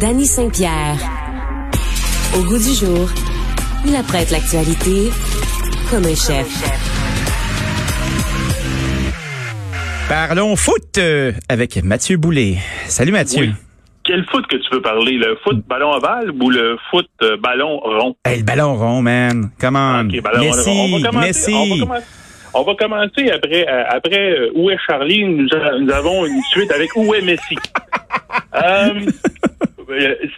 Danny Saint-Pierre. Au goût du jour, il apprête l'actualité comme un chef. Parlons foot euh, avec Mathieu Boulet. Salut Mathieu. Oui. Quel foot que tu veux parler? Le foot ballon ovale ou le foot euh, ballon rond? Hey, le ballon rond, man. Come on. Ok, ballon Messi, rond. On va commencer, Messi. On va commencer, on va commencer après, euh, après euh, Où est Charlie? Nous, a- nous avons une suite avec Où est Messi? Euh,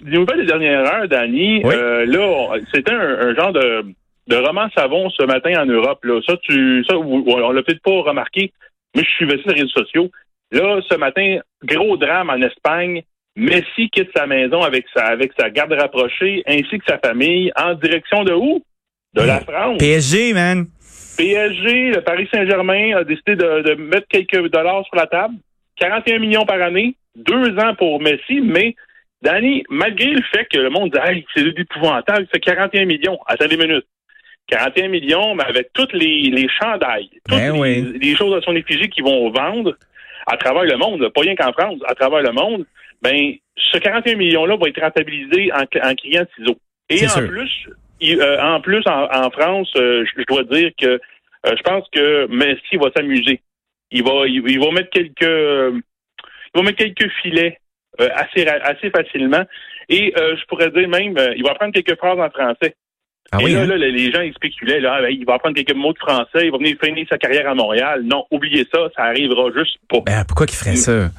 des nouvelles des dernières heures, Danny. Oui. euh, là, c'était un, un genre de, de roman savon ce matin en Europe. Là. Ça, tu, ça, on l'a peut-être pas remarqué, mais je suivais ça sur les réseaux sociaux. Là, ce matin, gros drame en Espagne. Messi quitte sa maison avec sa, avec sa garde rapprochée ainsi que sa famille en direction de où? De la France. PSG, man. PSG, le Paris Saint-Germain a décidé de, de mettre quelques dollars sur la table. 41 millions par année, deux ans pour Messi, mais Danny, malgré le fait que le monde dit hey, c'est épouvantable, c'est 41 millions. Attendez une minute. 41 millions, mais avec toutes les, les chandails, toutes Ben les, oui. les choses à son effigie qui vont vendre à travers le monde, pas rien qu'en France, à travers le monde, ben ce 41 millions-là va être rentabilisé en, en criant de ciseaux. Et en sûr. plus, il- euh, en plus, en, en France, euh, je, je dois dire que euh, je pense que Messi va s'amuser. Il va, il, il va mettre quelques, euh, il va mettre quelques filets euh, assez, facilement. Et euh, je pourrais dire même, il va apprendre quelques phrases en français. Ah Et oui, là, hein? là, les gens ils spéculaient, là, ben, il va apprendre quelques mots de français, il va venir finir sa carrière à Montréal. Non, oubliez ça, ça arrivera juste pas. Ben, pourquoi qu'il ferait ça?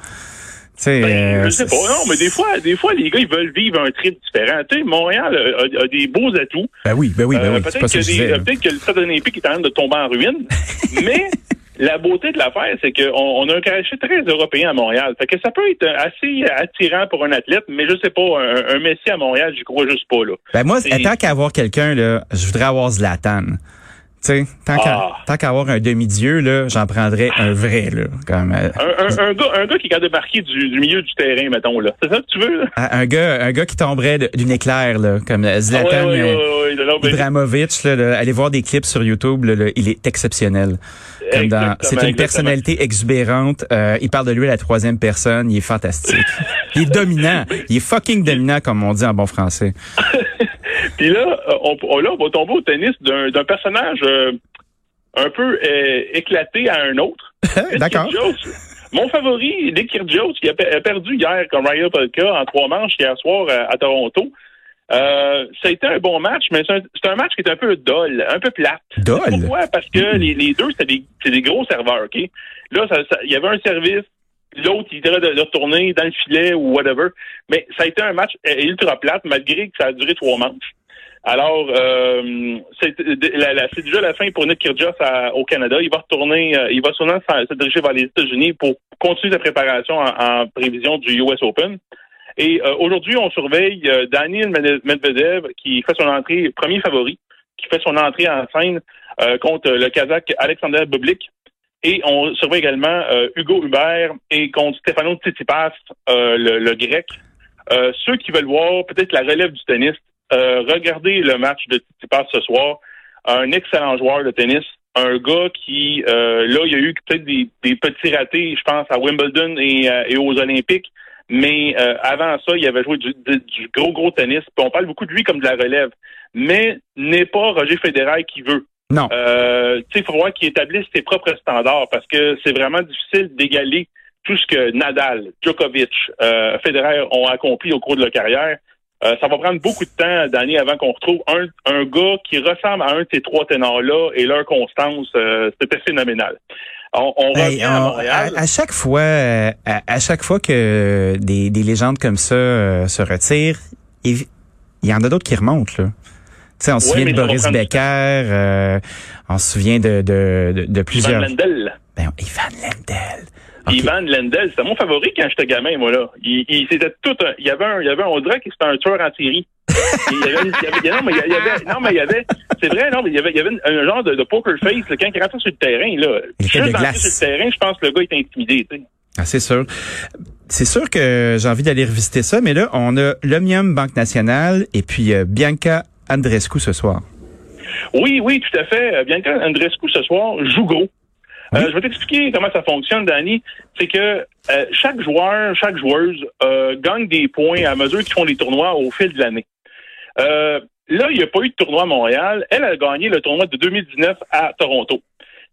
Sais, Ben, euh, je sais pas, non, mais des fois, des fois, les gars, ils veulent vivre un trip différent. Tu sais, Montréal a, a- a des beaux atouts. Ben oui, ben oui, ben oui. Peut-être que, que que le stade olympique est en train de tomber en ruine, mais la beauté de l'affaire, c'est qu'on on a un cachet très européen à Montréal. Fait que ça peut être assez attirant pour un athlète, mais je sais pas, un, un Messi à Montréal, j'y crois juste pas, là. Ben moi, tant qu'à avoir quelqu'un, là, je voudrais avoir Zlatan. Tu sais, tant qu'à Ah. qu'à avoir un demi-dieu, là, j'en prendrais un vrai, là. Comme, euh, Un, un- un gars, un gars qui de marquer du, du milieu du terrain, mettons, là. C'est ça que tu veux, là? un gars, un gars qui tomberait d'une éclair, là, comme euh, Zlatan Ah ouais, ouais, ouais, ouais, non, mais- Ibrahimovic, là, là, allez voir des clips sur YouTube, là, là, il est exceptionnel. C'est une exactement. personnalité exubérante. euh, il parle de lui à la troisième personne. Il est fantastique. il est dominant. Il est fucking dominant, comme on dit en bon français. Puis là, euh, on, on- là, on va tomber au tennis d'un personnage euh, un peu euh, éclaté à un autre. D'accord. Mon favori, Nick Kyrgios, qui a, pe- a perdu hier comme Ryan Polka en trois manches hier soir euh, à, Toronto. Euh, ça a été un bon match, mais c'est un, un match qui est un peu dol, un peu plate. Dol? Pourquoi? Parce que les, les deux, c'est des, des gros serveurs, OK? Là, ça- ça- il y avait un service, l'autre, il dirait de, de retourner dans le filet ou whatever. Mais ça a été un match euh, ultra plate, malgré que ça a duré trois manches. Alors, euh, c'est déjà la fin pour Nick Kyrgios à- au Canada. Il va retourner, euh, il va sûrement se diriger vers les États-Unis pour continuer sa préparation en, en prévision du US Open. Et euh, aujourd'hui, on surveille euh, Daniel Med- Medvedev qui fait son entrée, premier favori, qui fait son entrée en scène euh, contre le Kazakh Alexander Bublik. Et on surveille également euh, Hugo Hubert et contre Stefano Tsitsipas, le, le grec. Ceux qui veulent voir peut-être la relève du tennis, euh, regardez le match de Tsitsipas ce soir. Un excellent joueur de tennis, un gars qui, euh, là, il y a eu peut-être des, des petits ratés, je pense, à Wimbledon et, euh, et aux Olympiques. Mais euh, avant ça, il avait joué du, du- du gros, gros tennis. Puis on parle beaucoup de lui comme de la relève. Mais n'est pas Roger Federer qui veut. Non. Euh, tu sais, il faut voir qu'il établisse ses propres standards parce que c'est vraiment difficile d'égaler tout ce que Nadal, Djokovic, euh, Federer ont accompli au cours de leur carrière. Euh, ça va prendre beaucoup de temps d'années avant qu'on retrouve un, un gars qui ressemble à un de ces trois ténors-là et leur constance, euh, c'était phénoménal. On, on Hey, revient à on- Montréal. à, à chaque fois, à, à chaque fois que des, des légendes comme ça euh, se retirent, il, y en a d'autres qui remontent. Là. Tu sais, on se Ouais, souvient de Boris Becker, euh, on se souvient de, de, de, de Ivan plusieurs. Lendl. Ben, Ivan Lendl. Ivan Lendl, c'était mon favori quand j'étais gamin, moi, là. Il, il c'était tout un, il y avait un, il y avait, on dirait que c'était un tueur en série. il y avait, il y avait, non, mais il y avait, non, mais il y avait, c'est vrai, non, mais il y avait, il y avait un genre de, de poker face, là, quand il rentrait sur le terrain, là. Juste sur le terrain, je pense que le gars était intimidé, tu sais. Ah, c'est sûr. C'est sûr que j'ai envie d'aller revisiter ça, mais là, on a l'Omnium Banque Nationale et puis euh, Bianca Andrescu ce soir. Oui, oui, tout à fait. Euh, Bianca Andrescu ce soir joue gros. Euh, je vais t'expliquer comment ça fonctionne, Danny. C'est que euh, chaque joueur, chaque joueuse euh, gagne des points à mesure qu'ils font des tournois au fil de l'année. Euh, là, il n'y a pas eu de tournoi à Montréal. Elle a gagné le tournoi de 2019 à Toronto.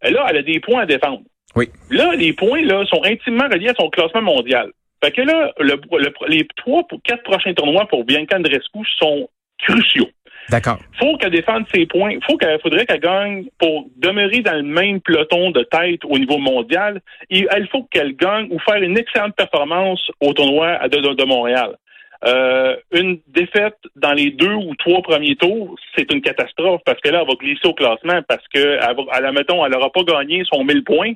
Là, elle a des points à défendre. Oui. Là, les points là sont intimement reliés à son classement mondial. Fait que là, le- le- les trois pour quatre prochains tournois pour Bianca Andrescu sont cruciaux D'accord. faut qu'elle défende ses points. Faut qu'elle faudrait qu'elle gagne pour demeurer dans le même peloton de tête au niveau mondial. Et il faut qu'elle gagne ou faire une excellente performance au tournoi de, de- Montréal. Euh, une défaite dans les deux ou trois premiers tours, c'est une catastrophe parce que là, elle va glisser au classement parce que, elle, va, elle, elle n'aura pas gagné son 1000 points,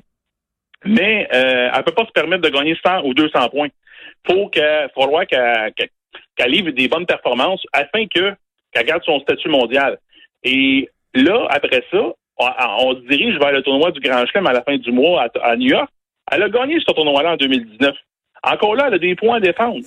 mais euh, elle peut pas se permettre de gagner 100 ou 200 points. Faut qu'elle, qu'elle- qu'elle livre des bonnes performances afin que qu'elle garde son statut mondial. Et là, après ça, on, on se dirige vers le tournoi du Grand Chelem à la fin du mois à, à New York. Elle a gagné ce tournoi-là en 2019. Encore là, elle a des points à défendre.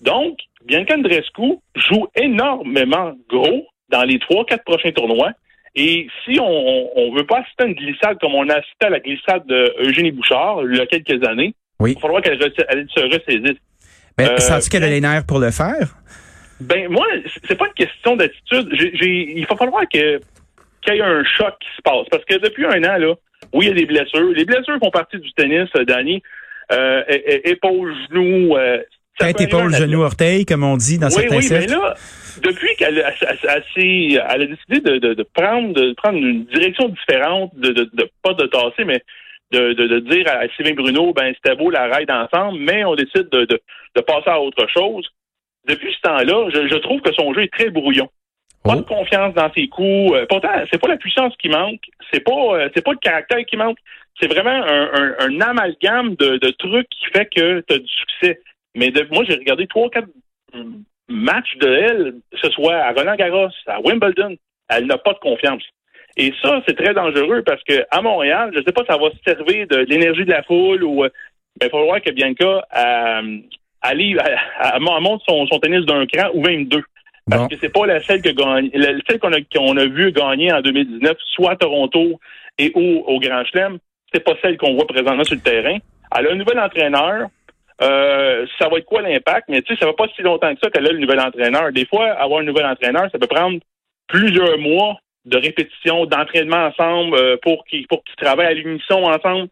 Donc, Bianca Andreescu joue énormément gros dans les trois, quatre prochains tournois. Et si on on veut pas assister à une glissade comme on a assisté à la glissade de Eugénie Bouchard il y a quelques années, Oui. il va falloir qu'elle se ressaisisse. Ben, Euh, sens-tu qu'elle a les nerfs pour le faire? Ben moi, c'est pas une question d'attitude. Il va falloir que qu'il y ait un choc qui se passe. Parce que depuis un an, là, oui, il y a des blessures. Les blessures font partie du tennis, euh, Danny. Euh, épaule, genou. Euh, ça Tête, épaule, genou, orteil, comme on dit dans oui, certains oui, mais là, depuis qu'elle a, décidé de, de, de prendre de prendre une direction différente, de, de, de pas de tasser, mais de, de, de dire à Sylvain Bruno, ben c'était beau la ride ensemble, mais on décide de, de, de passer à autre chose. Depuis ce temps-là, je, je trouve que son jeu est très brouillon. Pas Oh. de confiance dans ses coups. Euh, Pourtant, c'est pas la puissance qui manque, c'est pas euh, c'est pas le caractère qui manque. C'est vraiment un, un, un amalgame de, de trucs qui fait que tu as du succès. Mais de, moi, j'ai regardé trois, quatre matchs de elle, que ce soit à Roland Garros, à Wimbledon. Elle n'a pas de confiance. Et ça, c'est très dangereux parce que à Montréal, je sais pas si ça va se servir de l'énergie de la foule ou euh, mais il faut voir que Bianca euh, elle, elle, elle monte son, son tennis d'un cran ou même deux. Parce Bon. que c'est pas la celle que gagne, la celle qu'on a, qu'on a vu gagner en 2019, soit à Toronto et au, au Grand Chelem, c'est pas celle qu'on voit présentement sur le terrain. Elle a un nouvel entraîneur. Euh, ça va être quoi l'impact? Mais tu sais, ça va pas si longtemps que ça qu'elle a le nouvel entraîneur. Des fois, avoir un nouvel entraîneur, ça peut prendre plusieurs mois de répétition, d'entraînement ensemble euh, pour qu'ils pour qu'ils travaillent à l'unisson ensemble.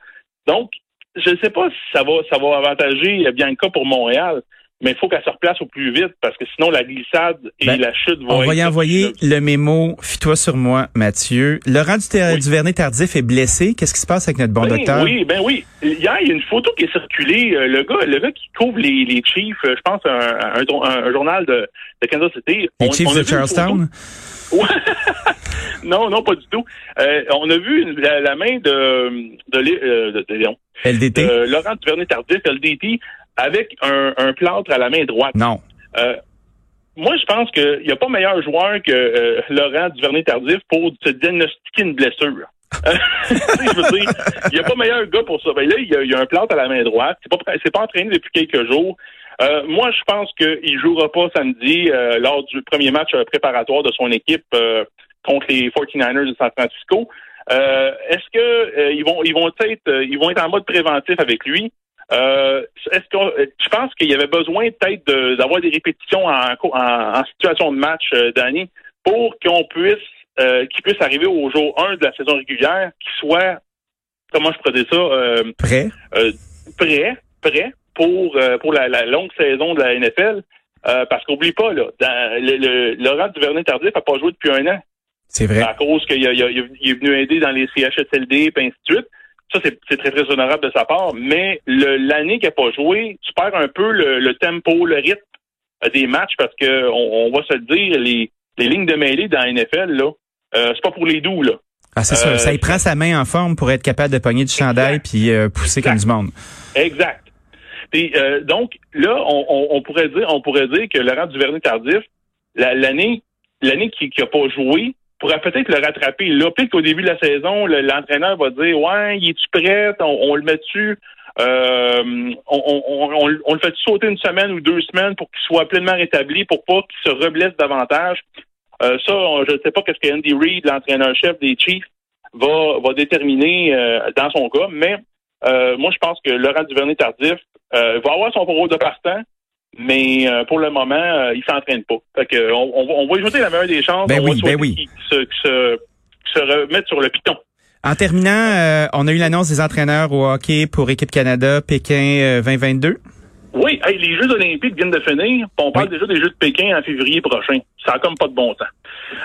Donc, je ne sais pas si ça va ça va avantager Bianca pour Montréal, mais il faut qu'elle se replace au plus vite parce que sinon la glissade et Ben, la chute vont On va y envoyer le mémo. Fie-toi sur moi, Mathieu. Laurent Oui. Duvernay-Tardif est blessé. Qu'est-ce qui se passe avec notre bon Ben docteur? Oui, ben oui. Hier, il y a une photo qui est circulée. Euh, Le gars, le gars qui couvre les, les Chiefs, euh, je pense un, un, un- un journal de, de Kansas City. Les On- Chiefs on de Charlestown? photo. non, non, pas du tout. Euh, on a vu une- la, la main de de, euh, de, de Léon, LDT? de Laurent Duvernay-Tardif, LDT, avec un, un plâtre à la main droite. Non. Euh, moi, je pense qu'il n'y a pas meilleur joueur que euh, Laurent Duvernay-Tardif pour se diagnostiquer une blessure. Euh, tu sais, je veux dire, il n'y a pas meilleur gars pour ça. Ben là, il y a, il y a un plâtre à la main droite. C'est pas, c'est pas entraîné depuis quelques jours. Euh, moi, je pense qu'il jouera pas samedi euh, lors du premier match euh, préparatoire de son équipe euh, contre les 49ers de San Francisco. Euh, Est-ce que euh, ils vont ils vont être euh, ils vont être en mode préventif avec lui? Euh, est-ce que je pense qu'il y avait besoin peut-être de- d'avoir des répétitions en, en, en situation de match, euh, Danny, pour qu'on puisse euh, qu'il puisse arriver au jour 1 de la saison régulière, qu'il soit comment je dire ça, euh, Prêt? euh, prêt, prêt pour euh, pour la, la longue saison de la NFL. Euh, parce qu'oublie pas, là, dans, le, le, Laurent Duvernay-Tardif n'a pas joué depuis un an C'est vrai. à cause qu'il est venu aider dans les CHSLD et ainsi de suite. Ça, c'est c'est très, très honorable de sa part. Mais l'année qu'il n'a pas joué, tu perds un peu le, le tempo, le rythme euh, des matchs parce que on, on va se le dire, les, les lignes de mêlée dans la NFL, là, euh, c'est pas pour les doux, là. Ah, c'est Euh. Ça y prend sa main en forme pour être capable de pogner du chandail puis euh, pousser Exact. comme du monde. Exact. Euh, donc, là, on, pourrait dire on pourrait dire que Laurent Duvernay-Tardif, l'année l'année qui n'a pas joué, pourrait peut-être le rattraper. Là, peut-être qu'au début de la saison, l'entraîneur va dire Ouais, il est-tu prêt? On, le met dessus. Euh, on, le fait sauter une semaine ou deux semaines pour qu'il soit pleinement rétabli, pour pas qu'il se reblesse davantage? Euh, ça, je ne sais pas qu'est-ce que Andy Reid, l'entraîneur-chef des Chiefs, va, va déterminer euh, dans son cas, mais euh, moi, je pense que Laurent Duvernay-Tardif va avoir son rôle de partant, mais pour le moment, il s'entraîne pas. Fait que, on, on, va y jeter la meilleure des chances. Ben on oui, ben oui. se, se, se remettre sur le piton. En terminant, on a eu l'annonce des entraîneurs au hockey pour Équipe Canada Pékin 2022. Oui, les Jeux olympiques viennent de finir. On parle déjà des Jeux de Pékin en février prochain. Ça a comme pas de bon temps.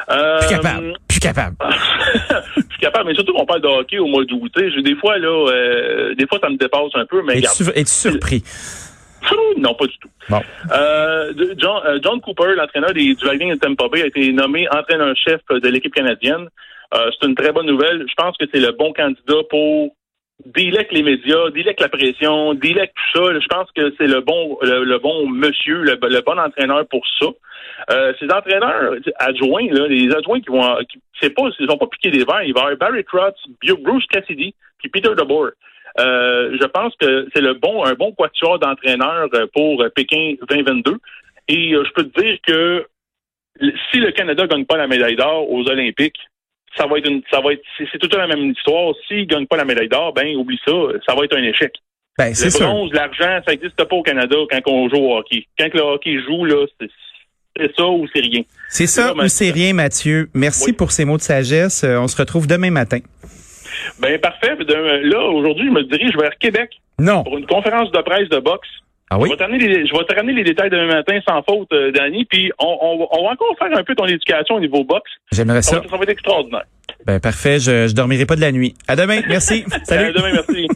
Euh, plus capable. Plus capable. plus capable, mais surtout qu'on parle de hockey au mois d'août. Des fois, là, euh, des fois, ça me dépasse un peu. Mais Es-tu es surpris? Non, pas du tout. Bon. Euh, John, euh, John, Cooper, l'entraîneur du Lightning de Tampa Bay, a été nommé entraîneur-chef de l'équipe canadienne. Euh, c'est une très bonne nouvelle. Je pense que c'est le bon candidat pour délèque les médias, délèque la pression, délèque tout ça. Je pense que c'est le bon le, bon monsieur, le, bon entraîneur pour ça. Euh, ces entraîneurs adjoints, là, les adjoints qui vont qui, c'est pas ils ont pas piqué des verres, il y avoir Barry Trotz, Bruce Cassidy, puis Peter DeBoer. Euh, je pense que c'est le bon un bon quatuor d'entraîneurs pour Pékin 2022. Et euh, je peux te dire que si le Canada gagne pas la médaille d'or aux Olympiques, ça va être une, ça va être, c'est toute la même histoire. S'ils gagnent pas la médaille d'or, ben oublie ça, ça va être un échec. Ben, c'est le bronze, l'argent, ça n'existe pas au Canada quand on joue au hockey. Quand le hockey joue, là, c'est ça ou c'est rien. C'est ça ou c'est rien, Mathieu. Merci pour ces mots de sagesse. Euh, on se retrouve demain matin. Ben parfait. Là, aujourd'hui, je me dirige vers Québec. Non. Pour une conférence de presse de boxe. Ah oui? Je vais, te ramener les, détails demain matin sans faute, euh, Danny, puis on, va encore faire un peu ton éducation au niveau boxe. J'aimerais ça. Ça va, être extraordinaire. Ben parfait, je, je dormirai pas de la nuit. À demain, merci. Salut. À demain, merci.